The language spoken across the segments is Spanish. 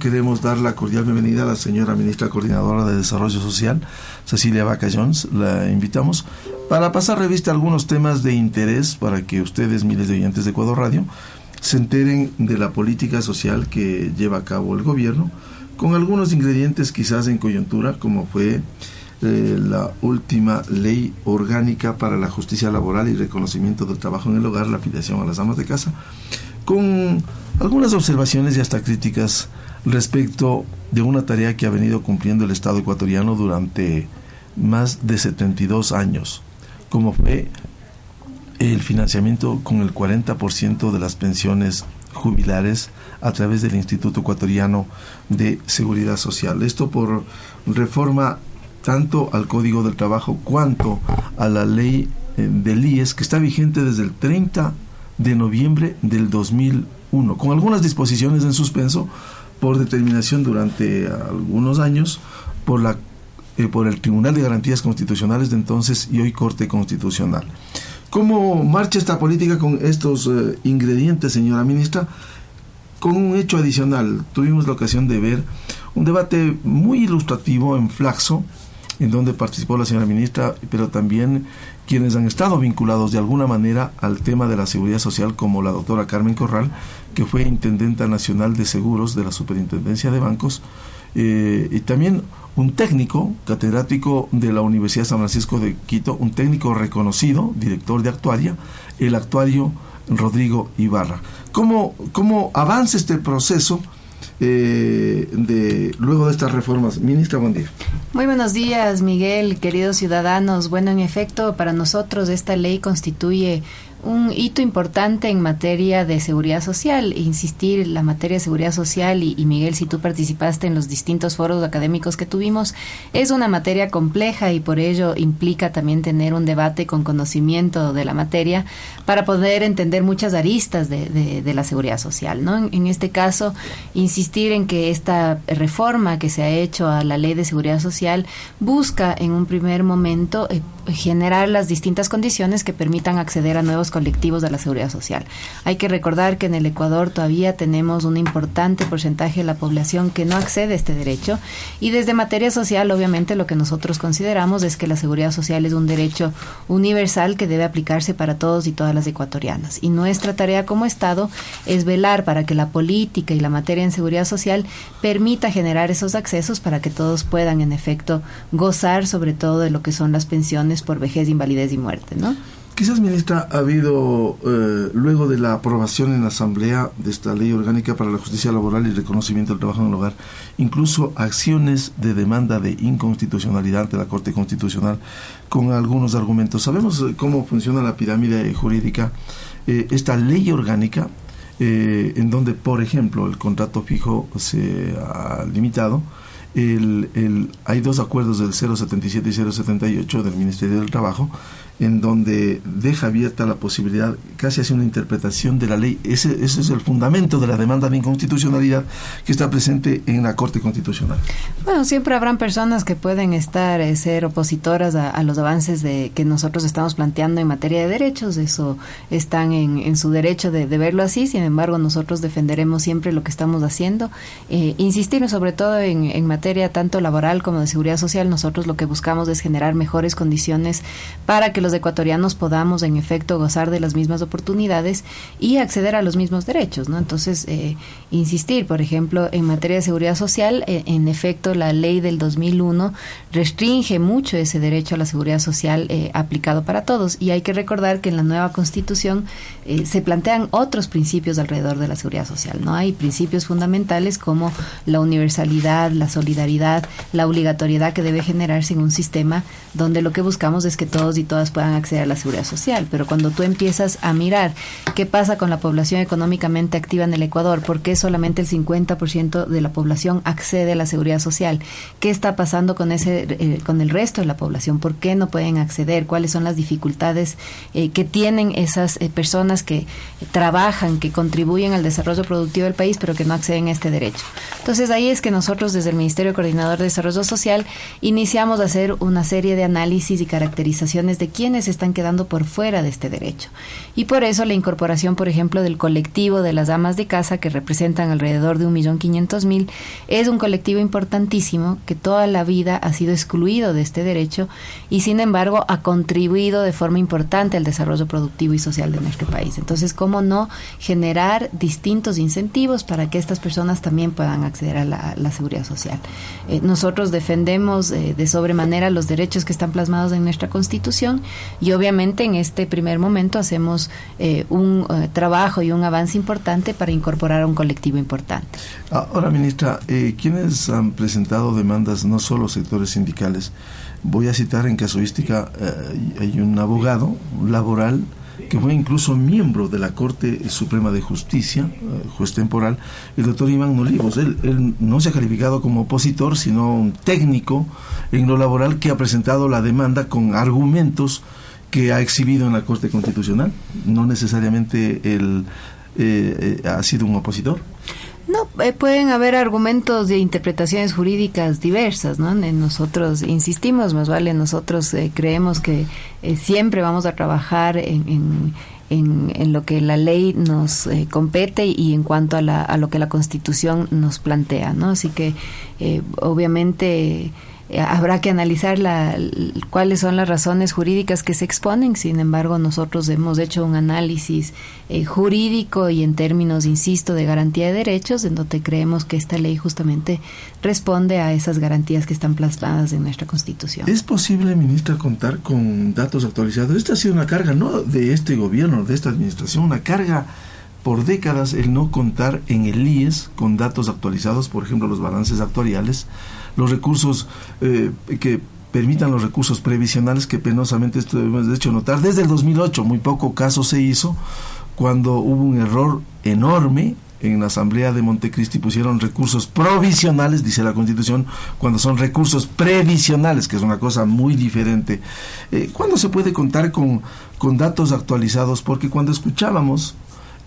Queremos dar la cordial bienvenida a la señora ministra coordinadora de Desarrollo Social, Cecilia Vaca Jones. La invitamos para pasar revista a algunos temas de interés para que ustedes, miles de oyentes de Ecuador Radio, se enteren de la política social que lleva a cabo el gobierno, con algunos ingredientes quizás en coyuntura, como fue eh, la última ley orgánica para la justicia laboral y reconocimiento del trabajo en el hogar, la afiliación a las amas de casa, con algunas observaciones y hasta críticas respecto de una tarea que ha venido cumpliendo el Estado ecuatoriano durante más de 72 años, como fue el financiamiento con el 40% de las pensiones jubilares a través del Instituto Ecuatoriano de Seguridad Social. Esto por reforma tanto al Código del Trabajo cuanto a la ley eh, del IES que está vigente desde el 30 de noviembre del 2001, con algunas disposiciones en suspenso por determinación durante algunos años por la eh, por el Tribunal de Garantías Constitucionales de entonces y hoy Corte Constitucional. ¿Cómo marcha esta política con estos eh, ingredientes, señora ministra? Con un hecho adicional, tuvimos la ocasión de ver un debate muy ilustrativo en Flaxo, en donde participó la señora ministra, pero también quienes han estado vinculados de alguna manera al tema de la seguridad social, como la doctora Carmen Corral, que fue intendenta nacional de seguros de la Superintendencia de Bancos, eh, y también un técnico catedrático de la Universidad San Francisco de Quito, un técnico reconocido, director de actuaria, el actuario Rodrigo Ibarra. ¿Cómo, cómo avanza este proceso? Eh, de luego de estas reformas. Ministra, buen día. Muy buenos días, Miguel, queridos ciudadanos. Bueno, en efecto, para nosotros esta ley constituye un hito importante en materia de seguridad social. Insistir la materia de seguridad social, y, Miguel, si tú participaste en los distintos foros académicos que tuvimos, es una materia compleja y por ello implica también tener un debate con conocimiento de la materia para poder entender muchas aristas de, de, la seguridad social. ¿no? En, este caso, insistir en que esta reforma que se ha hecho a la ley de seguridad social busca en un primer momento eh, generar las distintas condiciones que permitan acceder a nuevos colectivos de la seguridad social. Hay que recordar que en el Ecuador todavía tenemos un importante porcentaje de la población que no accede a este derecho y desde materia social obviamente lo que nosotros consideramos es que la seguridad social es un derecho universal que debe aplicarse para todos y todas las ecuatorianas. Y nuestra tarea como Estado es velar para que la política y la materia en seguridad social permita generar esos accesos para que todos puedan en efecto gozar sobre todo de lo que son las pensiones por vejez, invalidez y muerte, ¿no? Quizás, ministra, ha habido, eh, luego de la aprobación en la Asamblea de esta ley orgánica para la justicia laboral y reconocimiento del trabajo en el hogar, incluso acciones de demanda de inconstitucionalidad ante la Corte Constitucional con algunos argumentos. Sabemos eh, cómo funciona la pirámide jurídica. Eh, esta ley orgánica, en donde, por ejemplo, el contrato fijo se ha limitado, el, el, hay dos acuerdos del 077 y 078 del Ministerio del Trabajo en donde deja abierta la posibilidad, casi hace una interpretación de la ley. Ese, ese, es el fundamento de la demanda de inconstitucionalidad que está presente en la Corte Constitucional. Bueno, siempre habrán personas que pueden estar, eh, ser opositoras a, los avances de que nosotros estamos planteando en materia de derechos. Eso están en, en su derecho de, verlo así. Sin embargo, nosotros defenderemos siempre lo que estamos haciendo. Eh, insistir sobre todo en, en materia tanto laboral como de seguridad social. Nosotros lo que buscamos es generar mejores condiciones para que los ecuatorianos podamos en efecto gozar de las mismas oportunidades y acceder a los mismos derechos, ¿no? Entonces, eh, insistir, por ejemplo, en materia de seguridad social, eh, en efecto, la ley del 2001 restringe mucho ese derecho a la seguridad social eh, aplicado para todos y hay que recordar que en la nueva constitución se plantean otros principios alrededor de la seguridad social, ¿no? Hay principios fundamentales como la universalidad, la solidaridad, la obligatoriedad que debe generarse en un sistema donde lo que buscamos es que todos y todas puedan puedan acceder a la seguridad social. Pero cuando tú empiezas a mirar qué pasa con la población económicamente activa en el Ecuador, por qué solamente el 50% de la población accede a la seguridad social, qué está pasando con ese eh, con el resto de la población, por qué no pueden acceder, cuáles son las dificultades eh, que tienen esas eh, personas que trabajan, que contribuyen al desarrollo productivo del país, pero que no acceden a este derecho. Entonces ahí es que nosotros desde el Ministerio Coordinador de Desarrollo Social iniciamos a hacer una serie de análisis y caracterizaciones de quienes están quedando por fuera de este derecho. Y por eso la incorporación, por ejemplo, del colectivo de las damas de casa, que representan alrededor de un millón quinientos mil, es un colectivo importantísimo que toda la vida ha sido excluido de este derecho y sin embargo ha contribuido de forma importante al desarrollo productivo y social de nuestro país. Entonces, ¿cómo no generar distintos incentivos para que estas personas también puedan acceder a la, seguridad social? Eh, nosotros defendemos eh, de sobremanera los derechos que están plasmados en nuestra Constitución y obviamente en este primer momento hacemos eh, un trabajo y un avance importante para incorporar a un colectivo importante. Ahora, ministra, ¿quiénes han presentado demandas, no solo sectores sindicales? Voy a citar en casuística, hay un abogado laboral que fue incluso miembro de la Corte Suprema de Justicia, eh, juez temporal, el doctor Iván Nolivos. Él, no se ha calificado como opositor, sino un técnico en lo laboral que ha presentado la demanda con argumentos que ha exhibido en la Corte Constitucional. No necesariamente él eh, eh, ha sido un opositor. No, eh, pueden haber argumentos de interpretaciones jurídicas diversas, ¿no? Nosotros insistimos, más vale, nosotros eh, creemos que eh, siempre vamos a trabajar en, en, en, lo que la ley nos compete y en cuanto a, la, a lo que la Constitución nos plantea, ¿no? Así que, obviamente eh, habrá que analizar la, cuáles son las razones jurídicas que se exponen. Sin embargo, nosotros hemos hecho un análisis eh, jurídico y en términos, insisto, de garantía de derechos, en donde creemos que esta ley justamente responde a esas garantías que están plasmadas en nuestra Constitución. ¿Es posible, ministra, contar con datos actualizados? Esta ha sido una carga, no de este gobierno, de esta administración, una carga por décadas el no contar en el IES con datos actualizados, por ejemplo, los balances actuariales, los recursos eh, que permitan los recursos previsionales que penosamente esto hemos hecho notar. Desde el 2008 muy poco caso se hizo cuando hubo un error enorme en la asamblea de Montecristi. Pusieron recursos provisionales dice la constitución cuando son recursos previsionales que es una cosa muy diferente. Eh, ¿cuándo se puede contar con, con datos actualizados? porque cuando escuchábamos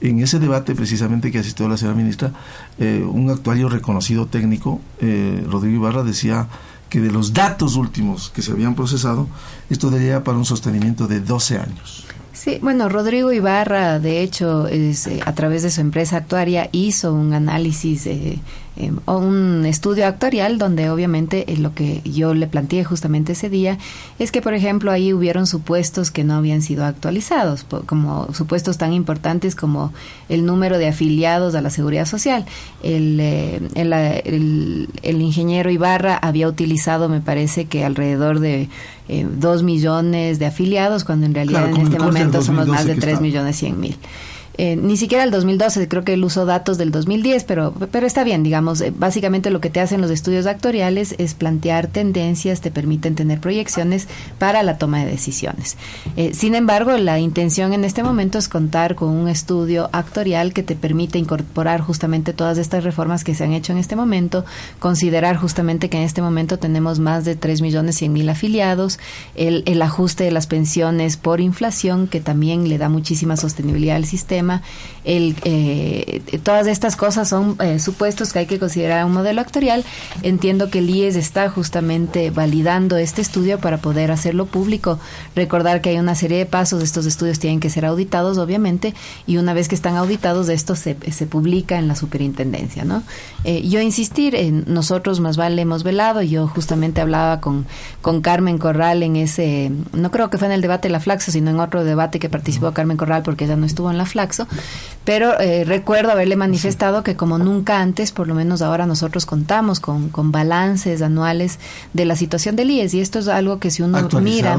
en ese debate precisamente que asistió la señora ministra, eh, un actuario reconocido técnico, eh, Rodrigo Ibarra, decía que de los datos últimos que se habían procesado, esto daría para un sostenimiento de 12 años. Sí, bueno, Rodrigo Ibarra, de hecho, es, eh, a través de su empresa actuaria, hizo un análisis eh, eh, o un estudio actuarial donde obviamente eh, lo que yo le planteé justamente ese día es que, por ejemplo, ahí hubieron supuestos que no habían sido actualizados, como supuestos tan importantes como el número de afiliados a la seguridad social. El, eh, el, el, ingeniero Ibarra había utilizado, me parece que alrededor de dos millones de afiliados, cuando en realidad en este momento somos más de tres millones cien mil. Eh, ni siquiera el 2012, creo que él usó datos del 2010, pero, pero está bien, digamos, eh, básicamente lo que te hacen los estudios actuariales es plantear tendencias, te permiten tener proyecciones para la toma de decisiones. Eh, sin embargo, la intención en este momento es contar con un estudio actuarial que te permite incorporar justamente todas estas reformas que se han hecho en este momento, considerar justamente que en este momento tenemos más de 3 millones 100 mil afiliados, el, el ajuste de las pensiones por inflación, que también le da muchísima sostenibilidad al sistema, el, eh, todas estas cosas son eh, supuestos que hay que considerar un modelo actuarial. Entiendo que el IES está justamente validando este estudio para poder hacerlo público. Recordar que hay una serie de pasos, estos estudios tienen que ser auditados, obviamente, y una vez que están auditados, esto se, se publica en la superintendencia. ¿no? Eh, yo insistir, en nosotros más vale hemos velado, yo justamente hablaba con, con Carmen Corral en ese, no creo que fue en el debate de la Flaxo, sino en otro debate que participó Carmen Corral porque ella no estuvo en la Flaxo pero eh, recuerdo haberle manifestado que como nunca antes, por lo menos ahora nosotros contamos con, con balances anuales de la situación del IES y esto es algo que si uno mira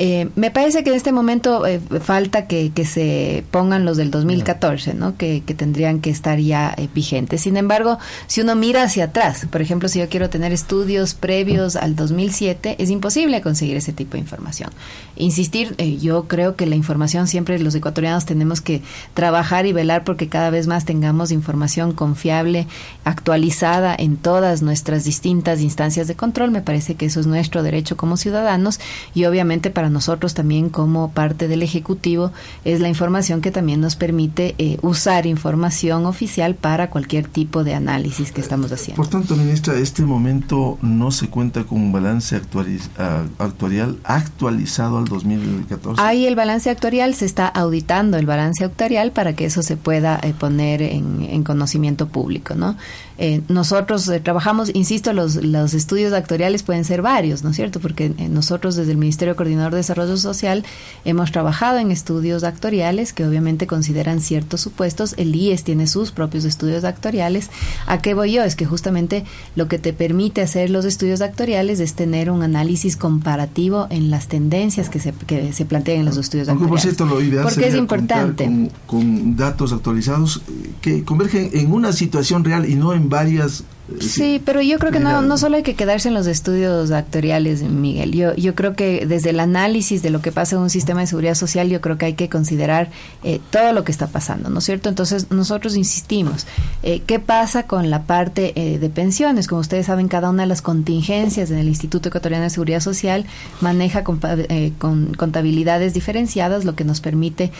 Eh, me parece que en este momento eh, falta que, se pongan los del 2014, ¿no? Que, tendrían que estar ya eh, vigentes. Sin embargo, si uno mira hacia atrás, por ejemplo, si yo quiero tener estudios previos al 2007, es imposible conseguir ese tipo de información. Insistir, yo creo que la información siempre los ecuatorianos tenemos que trabajar y velar porque cada vez más tengamos información confiable, actualizada en todas nuestras distintas instancias de control. Me parece que eso es nuestro derecho como ciudadanos y obviamente para nosotros también como parte del Ejecutivo es la información que también nos permite eh, usar información oficial para cualquier tipo de análisis que estamos haciendo. Por tanto, ministra, este momento no se cuenta con un balance actuarial actualizado al 2014. Ahí el balance actuarial se está auditando el balance actuarial para que eso se pueda eh, poner en, en, conocimiento público, ¿no? Eh, nosotros trabajamos, insisto, los, los estudios actuariales pueden ser varios, ¿no es cierto? Porque nosotros desde el Ministerio Coordinador de Desarrollo Social hemos trabajado en estudios actuariales que obviamente consideran ciertos supuestos. El IES tiene sus propios estudios actuariales. ¿A qué voy yo? Es que justamente lo que te permite hacer los estudios actuariales es tener un análisis comparativo en las tendencias que se, que se plantean en los estudios actuariales. Por cierto, lo ideal Porque es importante. con datos actualizados que convergen en una situación real y no en varias Sí, pero yo creo que no, no solo hay que quedarse en los estudios actoriales, Miguel. Yo, yo creo que desde el análisis de lo que pasa en un sistema de seguridad social, yo creo que hay que considerar eh, todo lo que está pasando, ¿no es cierto? Entonces, nosotros insistimos, eh, ¿qué pasa con la parte eh, de pensiones? Como ustedes saben, cada una de las contingencias en el Instituto Ecuatoriano de Seguridad Social maneja con, con contabilidades diferenciadas, lo que nos permite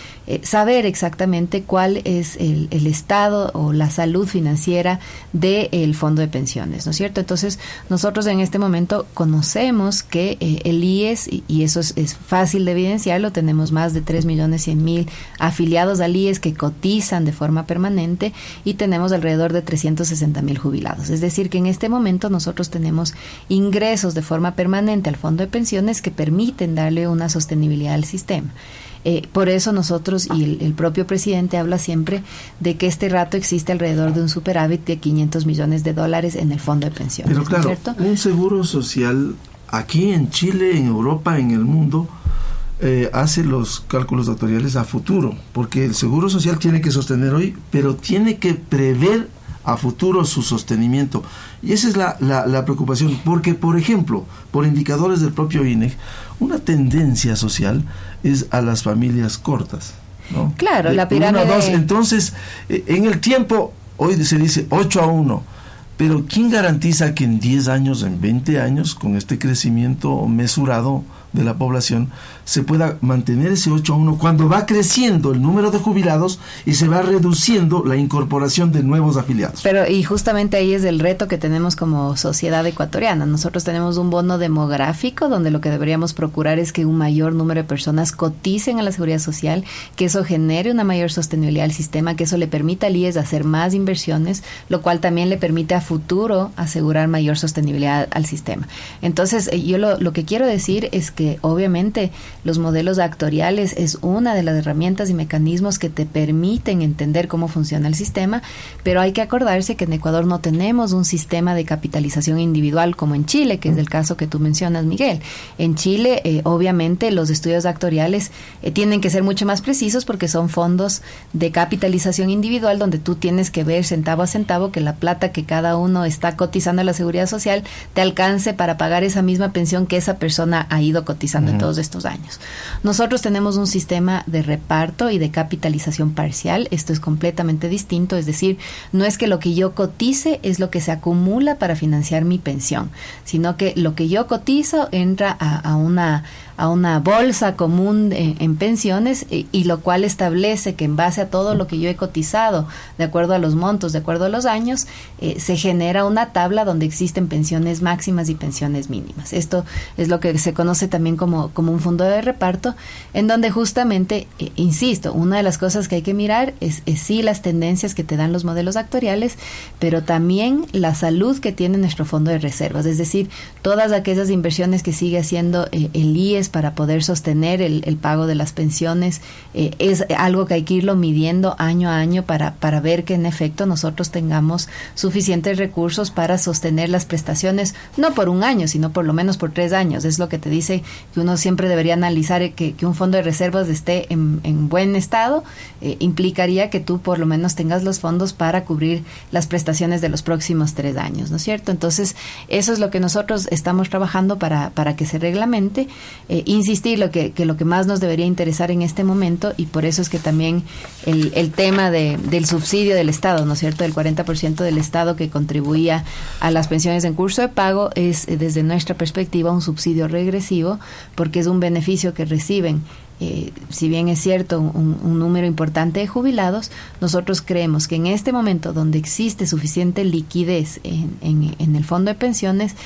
saber exactamente cuál es el, el, estado o la salud financiera del fondo de pensiones, ¿no es cierto? Entonces, nosotros en este momento conocemos que eh, el IES, y, eso es, fácil de evidenciarlo, tenemos más de 3 millones 100 mil afiliados al IES que cotizan de forma permanente y tenemos alrededor de 360 mil jubilados. Es decir, que en este momento nosotros tenemos ingresos de forma permanente al fondo de pensiones que permiten darle una sostenibilidad al sistema. Eh, por eso nosotros y el, propio presidente habla siempre de que este rato existe alrededor de un superávit de 500 millones de dólares en el fondo de pensiones. Pero claro, un seguro social aquí en Chile, en Europa, en el mundo, eh, hace los cálculos actuariales a futuro, porque el seguro social tiene que sostener hoy, pero tiene que prever a futuro su sostenimiento. Y esa es la, la, preocupación, porque, por ejemplo, por indicadores del propio INEC, una tendencia social es a las familias cortas. ¿no? Claro, la pirámide. dos. Entonces, eh, en el tiempo, hoy se dice 8 a 1, pero ¿quién garantiza que en 10 años, en 20 años, con este crecimiento mesurado, de la población se pueda mantener ese 8 a 1 cuando va creciendo el número de jubilados y se va reduciendo la incorporación de nuevos afiliados. Pero y justamente ahí es el reto que tenemos como sociedad ecuatoriana. Nosotros tenemos un bono demográfico donde lo que deberíamos procurar es que un mayor número de personas coticen a la seguridad social, que eso genere una mayor sostenibilidad al sistema, que eso le permita al IES hacer más inversiones, lo cual también le permite a futuro asegurar mayor sostenibilidad al sistema. Entonces, eh, yo lo, que quiero decir es que obviamente los modelos actoriales es una de las herramientas y mecanismos que te permiten entender cómo funciona el sistema, pero hay que acordarse que en Ecuador no tenemos un sistema de capitalización individual como en Chile, que es el caso que tú mencionas, Miguel. En Chile, eh, obviamente, los estudios actoriales eh, tienen que ser mucho más precisos porque son fondos de capitalización individual donde tú tienes que ver centavo a centavo que la plata que cada uno está cotizando a la seguridad social te alcance para pagar esa misma pensión que esa persona ha ido cotizando en todos estos años. Nosotros tenemos un sistema de reparto y de capitalización parcial. Esto es completamente distinto, es decir, no es que lo que yo cotice es lo que se acumula para financiar mi pensión, sino que lo que yo cotizo entra a una a una bolsa común en pensiones y, lo cual establece que en base a todo lo que yo he cotizado, de acuerdo a los montos, de acuerdo a los años, eh, se genera una tabla donde existen pensiones máximas y pensiones mínimas. Esto es lo que se conoce también como, como un fondo de reparto, en donde justamente, eh, insisto, una de las cosas que hay que mirar es, sí las tendencias que te dan los modelos actuariales, pero también la salud que tiene nuestro fondo de reservas, es decir, todas aquellas inversiones que sigue haciendo eh, el IES para poder sostener el, pago de las pensiones. Eh, es algo que hay que irlo midiendo año a año para, para ver que en efecto nosotros tengamos suficientes recursos para sostener las prestaciones, no por un año, sino por lo menos por tres años. Es lo que te dice que uno siempre debería analizar que, que un fondo de reservas esté en, en buen estado, eh, implicaría que tú por lo menos tengas los fondos para cubrir las prestaciones de los próximos tres años, ¿no es cierto? Entonces, eso es lo que nosotros estamos trabajando para, para que se reglamente. Insistir lo que, que, lo que más nos debería interesar en este momento y por eso es que también el, el tema de, del subsidio del Estado, ¿no es cierto? Del 40% del Estado que contribuía a las pensiones en curso de pago es, eh, desde nuestra perspectiva, un subsidio regresivo porque es un beneficio que reciben eh, si bien es cierto un, número importante de jubilados, nosotros creemos que en este momento donde existe suficiente liquidez en, en, el fondo de pensiones,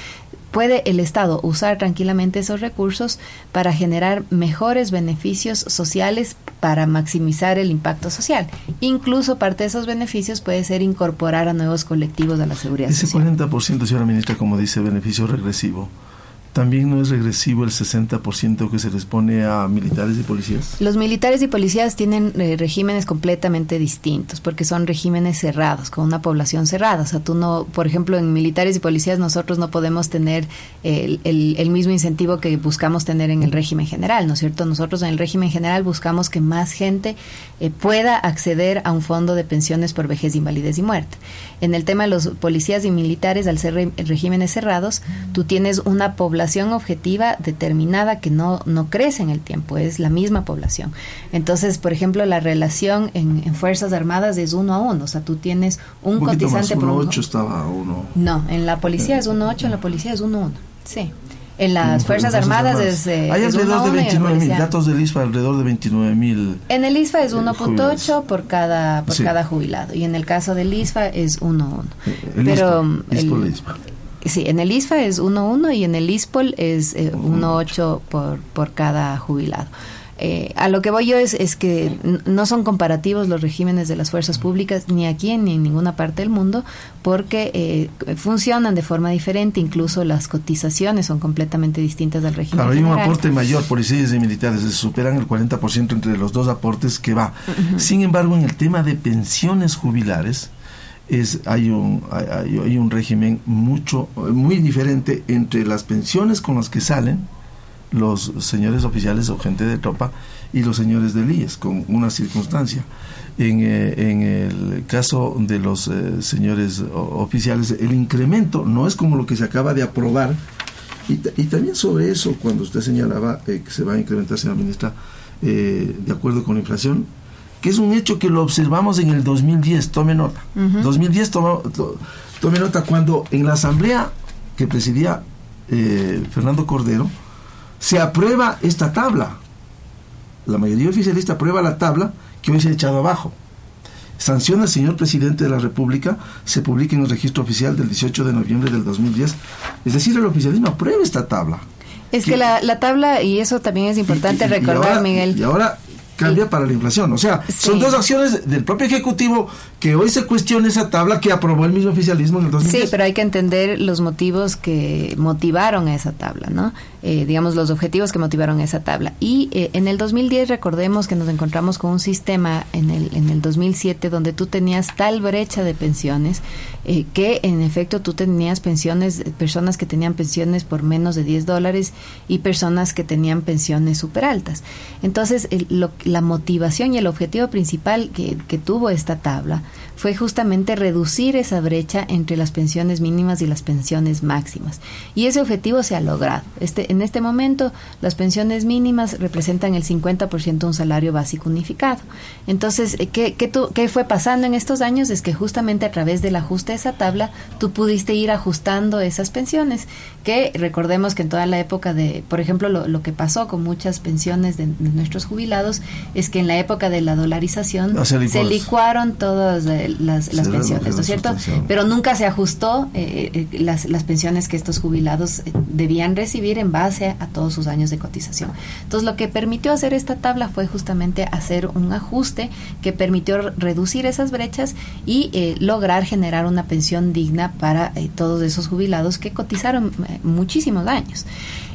puede el Estado usar tranquilamente esos recursos para generar mejores beneficios sociales para maximizar el impacto social. Incluso parte de esos beneficios puede ser incorporar a nuevos colectivos a la seguridad Ese social. Ese 40%, señora ministra, como dice, beneficio regresivo también no es regresivo el 60% que se les pone a militares y policías. Los militares y policías tienen eh, regímenes completamente distintos porque son regímenes cerrados, con una población cerrada. O sea, tú no, por ejemplo, en militares y policías nosotros no podemos tener el, el, mismo incentivo que buscamos tener en el régimen general, ¿no es cierto? Nosotros en el régimen general buscamos que más gente eh, pueda acceder a un fondo de pensiones por vejez, invalidez y muerte. En el tema de los policías y militares, al ser regímenes cerrados, tú tienes una población objetiva determinada que no, no crece en el tiempo, es la misma población. Entonces, por ejemplo, la relación en, Fuerzas Armadas es uno a uno, o sea, tú tienes un, cotizante por uno. estaba uno. No, en la policía es uno ocho, en la policía es uno uno. Sí. En las Fuerzas, Armadas, es. Eh, Hay alrededor de 29 mil, datos del ISFA, alrededor de 29 mil. En el ISFA es 1.8 por cada por cada jubilado y en el caso del ISFA es 1.1. Pero el, Sí, en el ISFA es 1.1 y en el ISPOL es 1.8 eh, por, por cada jubilado. Eh, a lo que voy yo es, es que no son comparativos los regímenes de las fuerzas públicas ni aquí ni en ninguna parte del mundo porque eh, funcionan de forma diferente, incluso las cotizaciones son completamente distintas del régimen. Claro, hay un aporte mayor, policías y militares, se superan el 40% entre los dos aportes que va. Sin embargo, en el tema de pensiones jubilares, es hay un hay, un régimen mucho muy diferente entre las pensiones con las que salen los señores oficiales o gente de tropa y los señores del IES con una circunstancia. En, eh, en el caso de los eh, señores oficiales el incremento no es como lo que se acaba de aprobar. Y, también sobre eso cuando usted señalaba eh, que se va a incrementar señora ministra de acuerdo con la inflación que es un hecho que lo observamos en el 2010, tome nota. 2010 tome nota cuando en la asamblea que presidía eh, Fernando Cordero se aprueba esta tabla. La mayoría oficialista aprueba la tabla que hoy se ha echado abajo. Sanciona al señor presidente de la República, se publica en el registro oficial del 18 de noviembre del 2010. Es decir, el oficialismo aprueba esta tabla. Es que, la, tabla, y eso también es importante recordar, Miguel. Y ahora cambia para la inflación. O sea, son dos acciones del propio Ejecutivo que hoy se cuestiona esa tabla que aprobó el mismo oficialismo en el 2010. Sí, pero hay que entender los motivos que motivaron a esa tabla, ¿no? Eh, digamos, los objetivos que motivaron esa tabla. Y eh, en el 2010 recordemos que nos encontramos con un sistema en el, en el 2007 donde tú tenías tal brecha de pensiones eh, que en efecto tú tenías pensiones, personas que tenían pensiones por menos de 10 dólares y personas que tenían pensiones súper altas. Entonces, la motivación y el objetivo principal que, que tuvo esta tabla fue justamente reducir esa brecha entre las pensiones mínimas y las pensiones máximas. Y ese objetivo se ha logrado. Este, en este momento, las pensiones mínimas representan el 50% de un salario básico unificado. Entonces, eh, ¿qué, qué, ¿qué fue pasando en estos años? Es que justamente a través del ajuste de esa tabla, tú pudiste ir ajustando esas pensiones, que recordemos que en toda la época de, por ejemplo, lo, que pasó con muchas pensiones de, nuestros jubilados, es que en la época de la dolarización ah, se licuaron todas las, pensiones, ¿no es cierto? Pero nunca se ajustó eh, eh, las, las pensiones que estos jubilados eh, debían recibir en base a todos sus años de cotización. Entonces, lo que permitió hacer esta tabla fue justamente hacer un ajuste que permitió reducir esas brechas y lograr generar una pensión digna para todos esos jubilados que cotizaron muchísimos años.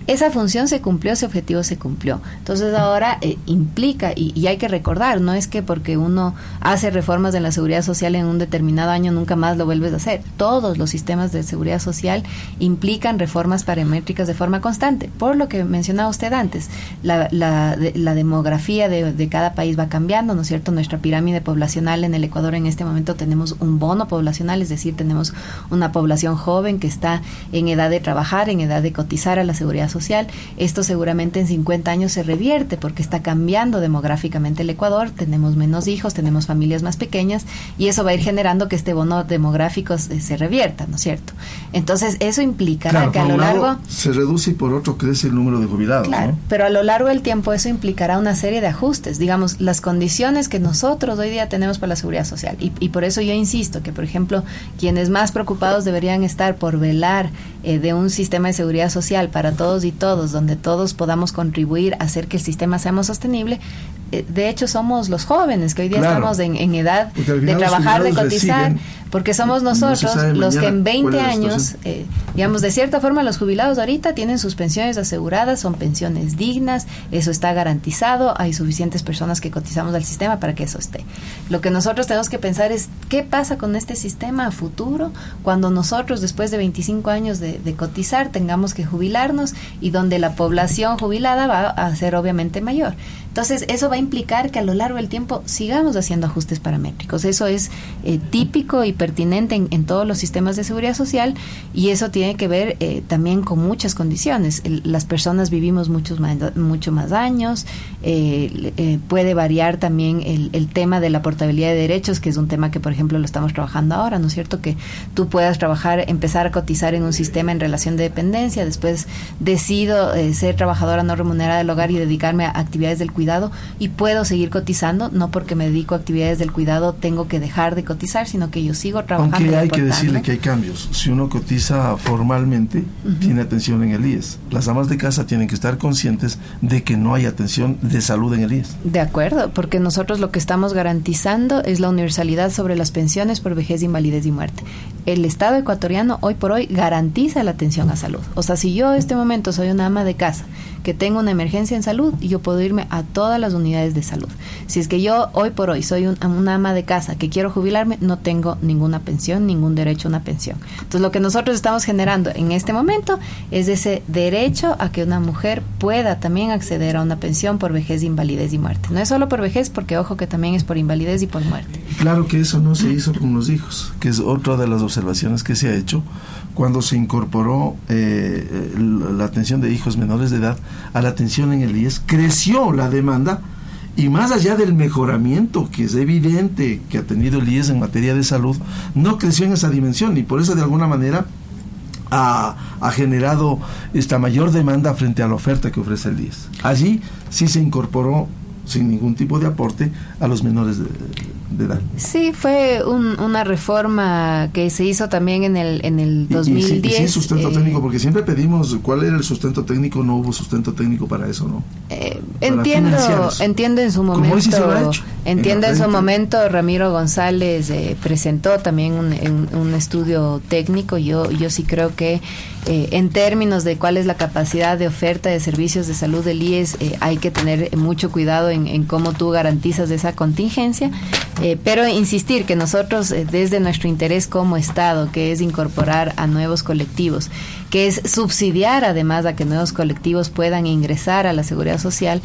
Esa función se cumplió, ese objetivo se cumplió. Entonces ahora eh, implica, y, y, hay que recordar, no es que porque uno hace reformas de la seguridad social en un determinado año nunca más lo vuelves a hacer. Todos los sistemas de seguridad social implican reformas paramétricas de forma constante. Por lo que mencionaba usted antes, la, la, la demografía de, de cada país va cambiando, ¿no es cierto? Nuestra pirámide poblacional en el Ecuador en este momento tenemos un bono poblacional, es decir, tenemos una población joven que está en edad de trabajar, en edad de cotizar a la seguridad social. Esto seguramente en 50 años se revierte porque está cambiando demográficamente el Ecuador, tenemos menos hijos, tenemos familias más pequeñas y eso va a ir generando que este bono demográfico se, se revierta, ¿no es cierto? Entonces, eso implicará claro, que a lo largo... Se reduce y por otro crece el número de jubilados. Claro, ¿no? pero a lo largo del tiempo eso implicará una serie de ajustes, digamos, las condiciones que nosotros hoy día tenemos para la seguridad social. Y, y por eso yo insisto que, por ejemplo, quienes más preocupados deberían estar por velar eh, de un sistema de seguridad social para todos y todos, donde todos podamos contribuir a hacer que el sistema sea más sostenible, eh, de hecho somos los jóvenes que hoy día Claro. estamos en, en edad de trabajar, de cotizar, porque somos nosotros los que en mañana 20 cuál es la años, eh, digamos, de cierta forma los jubilados ahorita tienen sus pensiones aseguradas, son pensiones dignas, eso está garantizado, hay suficientes personas que cotizamos al sistema para que eso esté. Lo que nosotros tenemos que pensar es qué pasa con este sistema a futuro cuando nosotros después de 25 años de, cotizar tengamos que jubilarnos y donde la población jubilada va a ser obviamente mayor. Entonces, eso va a implicar que a lo largo del tiempo sigamos haciendo ajustes paramétricos. Eso es eh, típico y pertinente en, en, todos los sistemas de seguridad social y eso tiene que ver eh, también con muchas condiciones. El, las personas vivimos muchos más, mucho más años, eh, puede variar también el, el, tema de la portabilidad de derechos, que es un tema que, por ejemplo, lo estamos trabajando ahora, ¿no es cierto? Que tú puedas trabajar, empezar a cotizar en un sistema en relación de dependencia, después decido eh, ser trabajadora no remunerada del hogar y dedicarme a actividades del cuidado y puedo seguir cotizando, no porque me dedico a actividades del cuidado tengo que dejar de cotizar, sino que yo sigo trabajando. Aunque hay que decirle que hay cambios. Si uno cotiza formalmente, uh -huh. tiene atención en el IES. Las amas de casa tienen que estar conscientes de que no hay atención de salud en el IES. De acuerdo, porque nosotros lo que estamos garantizando es la universalidad sobre las pensiones por vejez, invalidez y muerte. El Estado ecuatoriano hoy por hoy garantiza la atención a salud. O sea, si yo en este momento soy una ama de casa que tengo una emergencia en salud, yo puedo irme a todas las unidades de salud. Si es que yo hoy por hoy soy un, una ama de casa que quiero jubilarme, no tengo ninguna pensión, ningún derecho a una pensión. Entonces lo que nosotros estamos generando en este momento es ese derecho a que una mujer pueda también acceder a una pensión por vejez, invalidez y muerte. No es solo por vejez, porque ojo que también es por invalidez y por muerte. Claro que eso no se hizo con los hijos, que es otra de las observaciones que se ha hecho cuando se incorporó eh, la atención de hijos menores de edad a la atención en el IES, creció la demanda y más allá del mejoramiento que es evidente que ha tenido el IES en materia de salud, no creció en esa dimensión y por eso de alguna manera ha, ha, generado esta mayor demanda frente a la oferta que ofrece el IES. Allí sí se incorporó sin ningún tipo de aporte a los menores de, de edad. Sí, fue un, una reforma que se hizo también en el, en el 2010. Y, y, sin, sustento eh, técnico, porque siempre pedimos cuál era el sustento técnico, no hubo sustento técnico para eso, ¿no? Eh, entiendo, entiendo en su momento, sí entiendo en, en su momento Ramiro González eh, presentó también un, un, un, estudio técnico. Yo, yo sí creo que eh, en términos de cuál es la capacidad de oferta de servicios de salud del IES, eh, hay que tener mucho cuidado en, cómo tú garantizas esa contingencia. Eh, pero insistir que nosotros, desde nuestro interés como Estado, que es incorporar a nuevos colectivos, que es subsidiar además a que nuevos colectivos puedan ingresar a la seguridad social,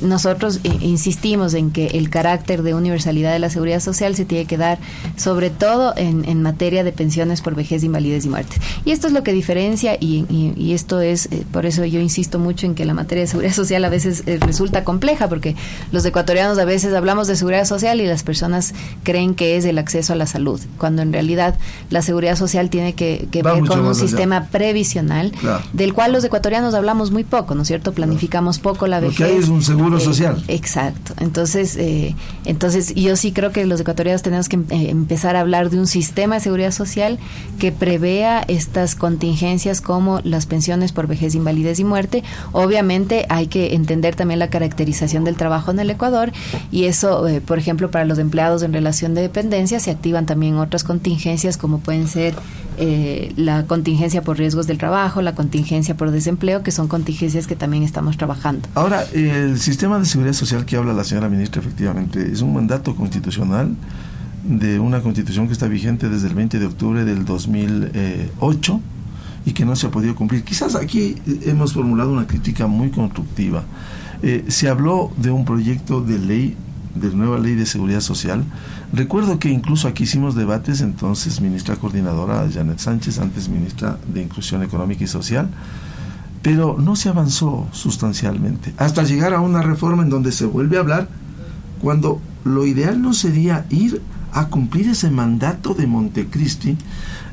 nosotros insistimos en que el carácter de universalidad de la seguridad social se tiene que dar sobre todo en, en materia de pensiones por vejez, invalidez y muerte. Y esto es lo que diferencia y, y, y esto es, por eso yo insisto mucho en que la materia de seguridad social a veces resulta compleja, porque los ecuatorianos a veces hablamos de seguridad social y las personas creen que es el acceso a la salud, cuando en realidad la seguridad social tiene que, que ver con un sistema allá. previsional, claro. del cual los ecuatorianos hablamos muy poco, ¿no es cierto? Planificamos poco la vejez. Lo que hay es un seguro eh, social. Exacto. Entonces, eh, entonces yo sí creo que los ecuatorianos tenemos que eh, empezar a hablar de un sistema de seguridad social que prevea estas contingencias como las pensiones por vejez, invalidez y muerte. Obviamente hay que entender también la caracterización del trabajo en el Ecuador y eso, eh, por ejemplo, para los empleados en relación de dependencia, se activan también otras contingencias como pueden ser eh, la contingencia por riesgos del trabajo, la contingencia por desempleo, que son contingencias que también estamos trabajando. Ahora, el sistema de seguridad social que habla la señora ministra, efectivamente, es un mandato constitucional de una constitución que está vigente desde el 20 de octubre del 2008 y que no se ha podido cumplir. Quizás aquí hemos formulado una crítica muy constructiva. Eh, se habló de un proyecto de ley, de nueva ley de seguridad social. Recuerdo que incluso aquí hicimos debates, entonces ministra coordinadora Janet Sánchez, antes ministra de Inclusión Económica y Social, pero no se avanzó sustancialmente, hasta llegar a una reforma en donde se vuelve a hablar cuando lo ideal no sería ir a cumplir ese mandato de Montecristi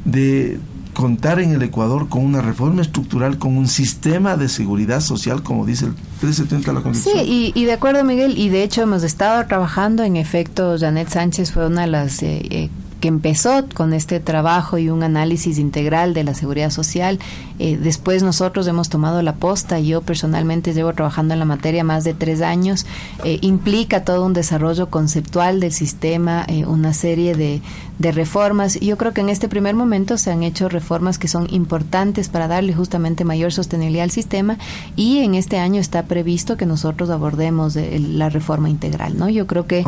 de contar en el Ecuador con una reforma estructural, con un sistema de seguridad social, como dice el 370 de la Constitución. Sí, y, de acuerdo, Miguel, y de hecho hemos estado trabajando, en efecto, Janet Sánchez fue una de las eh, eh, que empezó con este trabajo y un análisis integral de la seguridad social. Eh, después nosotros hemos tomado la posta. Yo personalmente llevo trabajando en la materia más de tres años. Eh, implica todo un desarrollo conceptual del sistema, eh, una serie de, de reformas. Yo creo que en este primer momento se han hecho reformas que son importantes para darle justamente mayor sostenibilidad al sistema y en este año está previsto que nosotros abordemos la reforma integral. ¿no? Yo creo que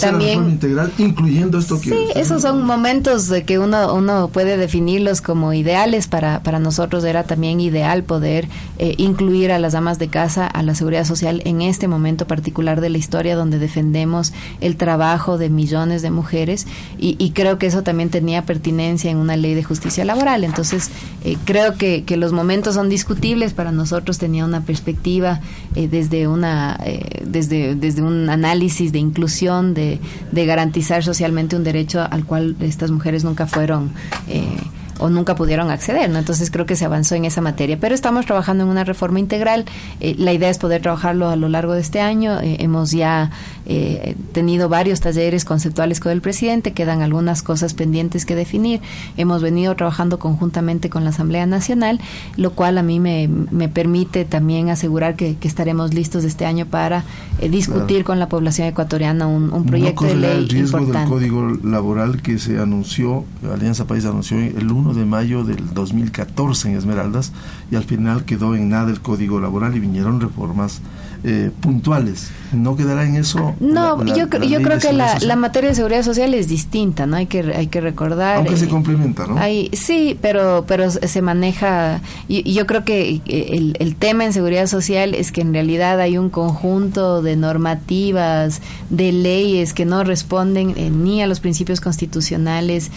también integral incluyendo esto que esos son momentos de que uno, uno puede definirlos como ideales. Para, para nosotros era también ideal poder eh, incluir a las damas de casa a la seguridad social en este momento particular de la historia donde defendemos el trabajo de millones de mujeres y, y creo que eso también tenía pertinencia en una ley de justicia laboral. Entonces, eh, creo que, que, los momentos son discutibles. Para nosotros tenía una perspectiva eh, desde, una, desde, desde un análisis de inclusión, de, de garantizar socialmente un derecho al cual estas mujeres nunca fueron eh, o nunca pudieron acceder, ¿no? Entonces creo que se avanzó en esa materia. Pero estamos trabajando en una reforma integral. Eh, la idea es poder trabajarlo a lo largo de este año. Eh, hemos ya eh, tenido varios talleres conceptuales con el presidente, quedan algunas cosas pendientes que definir. Hemos venido trabajando conjuntamente con la Asamblea Nacional, lo cual a mí me, me permite también asegurar que, estaremos listos este año para discutir con la población ecuatoriana un, proyecto de ley el riesgo del código laboral que se anunció, Alianza País anunció el 1 de mayo del 2014 en Esmeraldas y al final quedó en nada el código laboral y vinieron reformas eh, puntuales. ¿No quedará en eso? No, yo, yo creo que la, la, materia de seguridad social es distinta, ¿no? Hay que, hay que recordar. Aunque se eh, complementa, ¿no? Hay, sí, pero, pero se maneja. Y, yo creo que eh, el, el, tema en seguridad social es que en realidad hay un conjunto de normativas, de leyes que no responden ni a los principios constitucionales,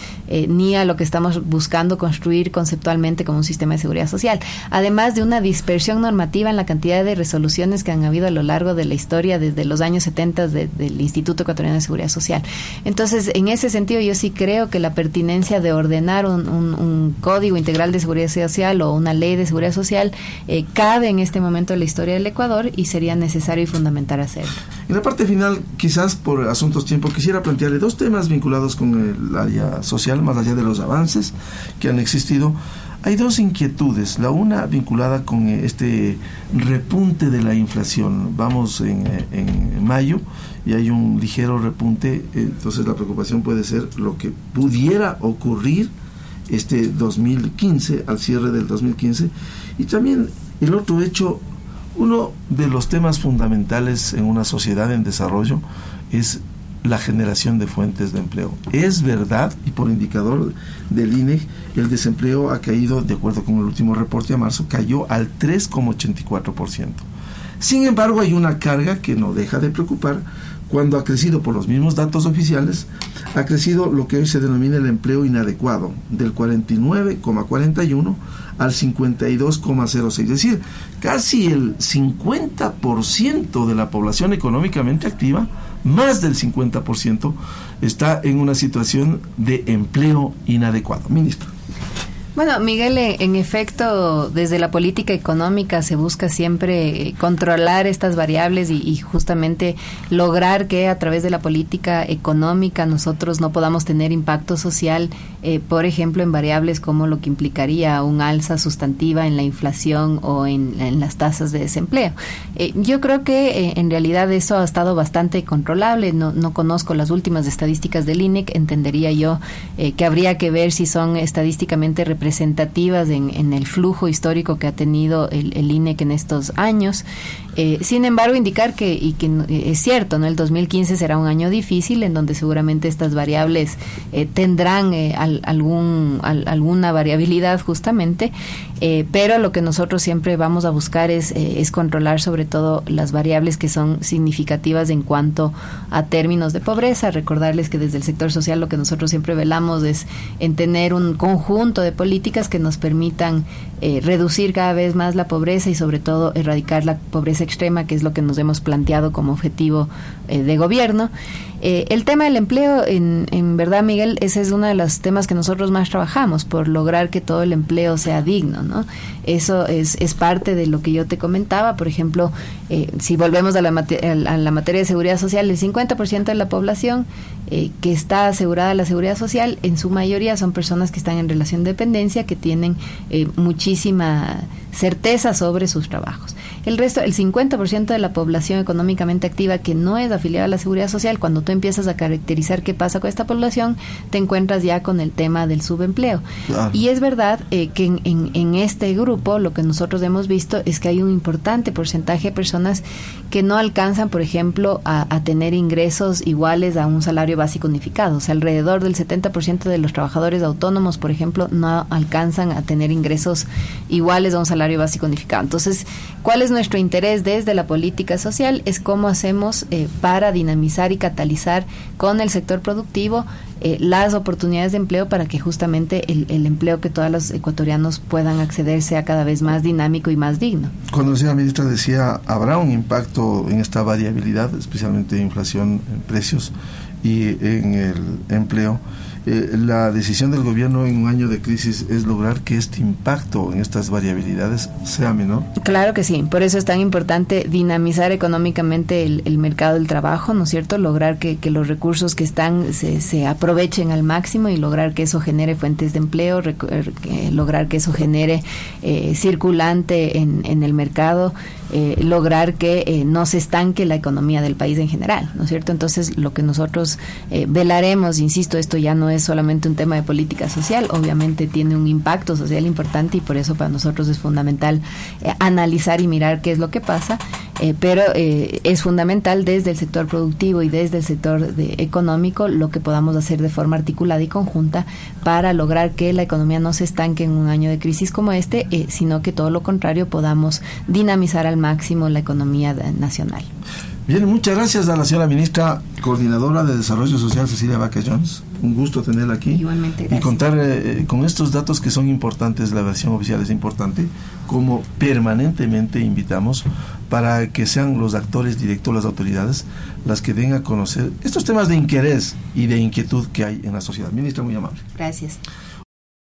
ni a lo que estamos buscando construir conceptualmente como un sistema de seguridad social. Además de una dispersión normativa en la cantidad de resoluciones que han habido a lo largo de la historia desde los años 70 del Instituto Ecuatoriano de Seguridad Social. Entonces, en ese sentido, yo sí creo que la pertinencia de ordenar un, código integral de seguridad social o una ley de seguridad social eh, cabe en este momento de la historia del Ecuador y sería necesario y fundamental hacerlo. En la parte final, quizás por asuntos tiempo, quisiera plantearle dos temas vinculados con el área social, más allá de los avances que han existido. Hay dos inquietudes, la una vinculada con este repunte de la inflación. Vamos en, en, mayo y hay un ligero repunte, entonces la preocupación puede ser lo que pudiera ocurrir este 2015, al cierre del 2015. Y también el otro hecho, uno de los temas fundamentales en una sociedad en desarrollo es la generación de fuentes de empleo. Es verdad, y por indicador del INEG, el desempleo ha caído, de acuerdo con el último reporte a marzo, cayó al 3,84%. Sin embargo, hay una carga que no deja de preocupar cuando ha crecido por los mismos datos oficiales, ha crecido lo que hoy se denomina el empleo inadecuado, del 49,41 al 52,06. Es decir, casi el 50% de la población económicamente activa más del 50% está en una situación de empleo inadecuado. Ministro. Bueno, Miguel, en efecto, desde la política económica se busca siempre eh, controlar estas variables y, justamente lograr que a través de la política económica nosotros no podamos tener impacto social, eh, por ejemplo, en variables como lo que implicaría un alza sustantiva en la inflación o en, las tasas de desempleo. Eh, yo creo que en realidad eso ha estado bastante controlable. No, no conozco las últimas estadísticas del INEC, entendería yo que habría que ver si son estadísticamente representativas representativas en, el flujo histórico que ha tenido el, el INEC en estos años. Eh, sin embargo, indicar que, y que eh, es cierto, ¿no? el 2015 será un año difícil en donde seguramente estas variables eh, tendrán algún, alguna variabilidad justamente, pero lo que nosotros siempre vamos a buscar es, es controlar sobre todo las variables que son significativas en cuanto a términos de pobreza. Recordarles que desde el sector social lo que nosotros siempre velamos es en tener un conjunto de políticas que nos permitan reducir cada vez más la pobreza y sobre todo erradicar la pobreza extrema, que es lo que nos hemos planteado como objetivo eh, de gobierno. Eh, el tema del empleo, en, en, verdad, Miguel, ese es uno de los temas que nosotros más trabajamos, por lograr que todo el empleo sea digno, ¿no? Eso es, es parte de lo que yo te comentaba. Por ejemplo, eh, si volvemos a la, a la materia de seguridad social, el 50% de la población que está asegurada la seguridad social, en su mayoría son personas que están en relación de dependencia, que tienen muchísima certeza sobre sus trabajos. El resto, el 50% de la población económicamente activa que no es afiliada a la seguridad social, cuando tú empiezas a caracterizar qué pasa con esta población, te encuentras ya con el tema del subempleo. Y es verdad eh, que en, en, este grupo lo que nosotros hemos visto es que hay un importante porcentaje de personas que no alcanzan, por ejemplo, a, a tener ingresos iguales a un salario básico unificado. O sea, alrededor del 70% de los trabajadores autónomos, por ejemplo, no alcanzan a tener ingresos iguales a un salario unificado. Entonces, ¿cuál es nuestro interés desde la política social? Es cómo hacemos eh, para dinamizar y catalizar con el sector productivo eh, las oportunidades de empleo para que justamente el, el, empleo que todos los ecuatorianos puedan acceder sea cada vez más dinámico y más digno. Cuando la señora ministra decía, habrá un impacto en esta variabilidad, especialmente inflación en precios y en el empleo. Eh, la decisión del gobierno en un año de crisis es lograr que este impacto en estas variabilidades sea menor? Claro que sí, por eso es tan importante dinamizar económicamente el, mercado del trabajo, ¿no es cierto? Lograr que, los recursos que están se, se, aprovechen al máximo y lograr que eso genere fuentes de empleo, er, lograr que eso genere eh, circulante en el mercado. Eh, lograr que eh, no se estanque la economía del país en general, ¿no es cierto? Entonces, lo que nosotros eh, velaremos, insisto, esto ya no es solamente un tema de política social, obviamente tiene un impacto social importante y por eso para nosotros es fundamental analizar y mirar qué es lo que pasa, pero es fundamental desde el sector productivo y desde el sector de, económico lo que podamos hacer de forma articulada y conjunta para lograr que la economía no se estanque en un año de crisis como este, sino que todo lo contrario podamos dinamizar al máximo la economía nacional. Bien, muchas gracias a la señora ministra coordinadora de Desarrollo Social, Cecilia Vaca Jones. Un gusto tenerla aquí. Igualmente, Y contar eh, con estos datos que son importantes, la versión oficial es importante, como permanentemente invitamos para que sean los actores directos, las autoridades, las que den a conocer estos temas de interés y de inquietud que hay en la sociedad. Ministra, muy amable. Gracias.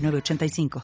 85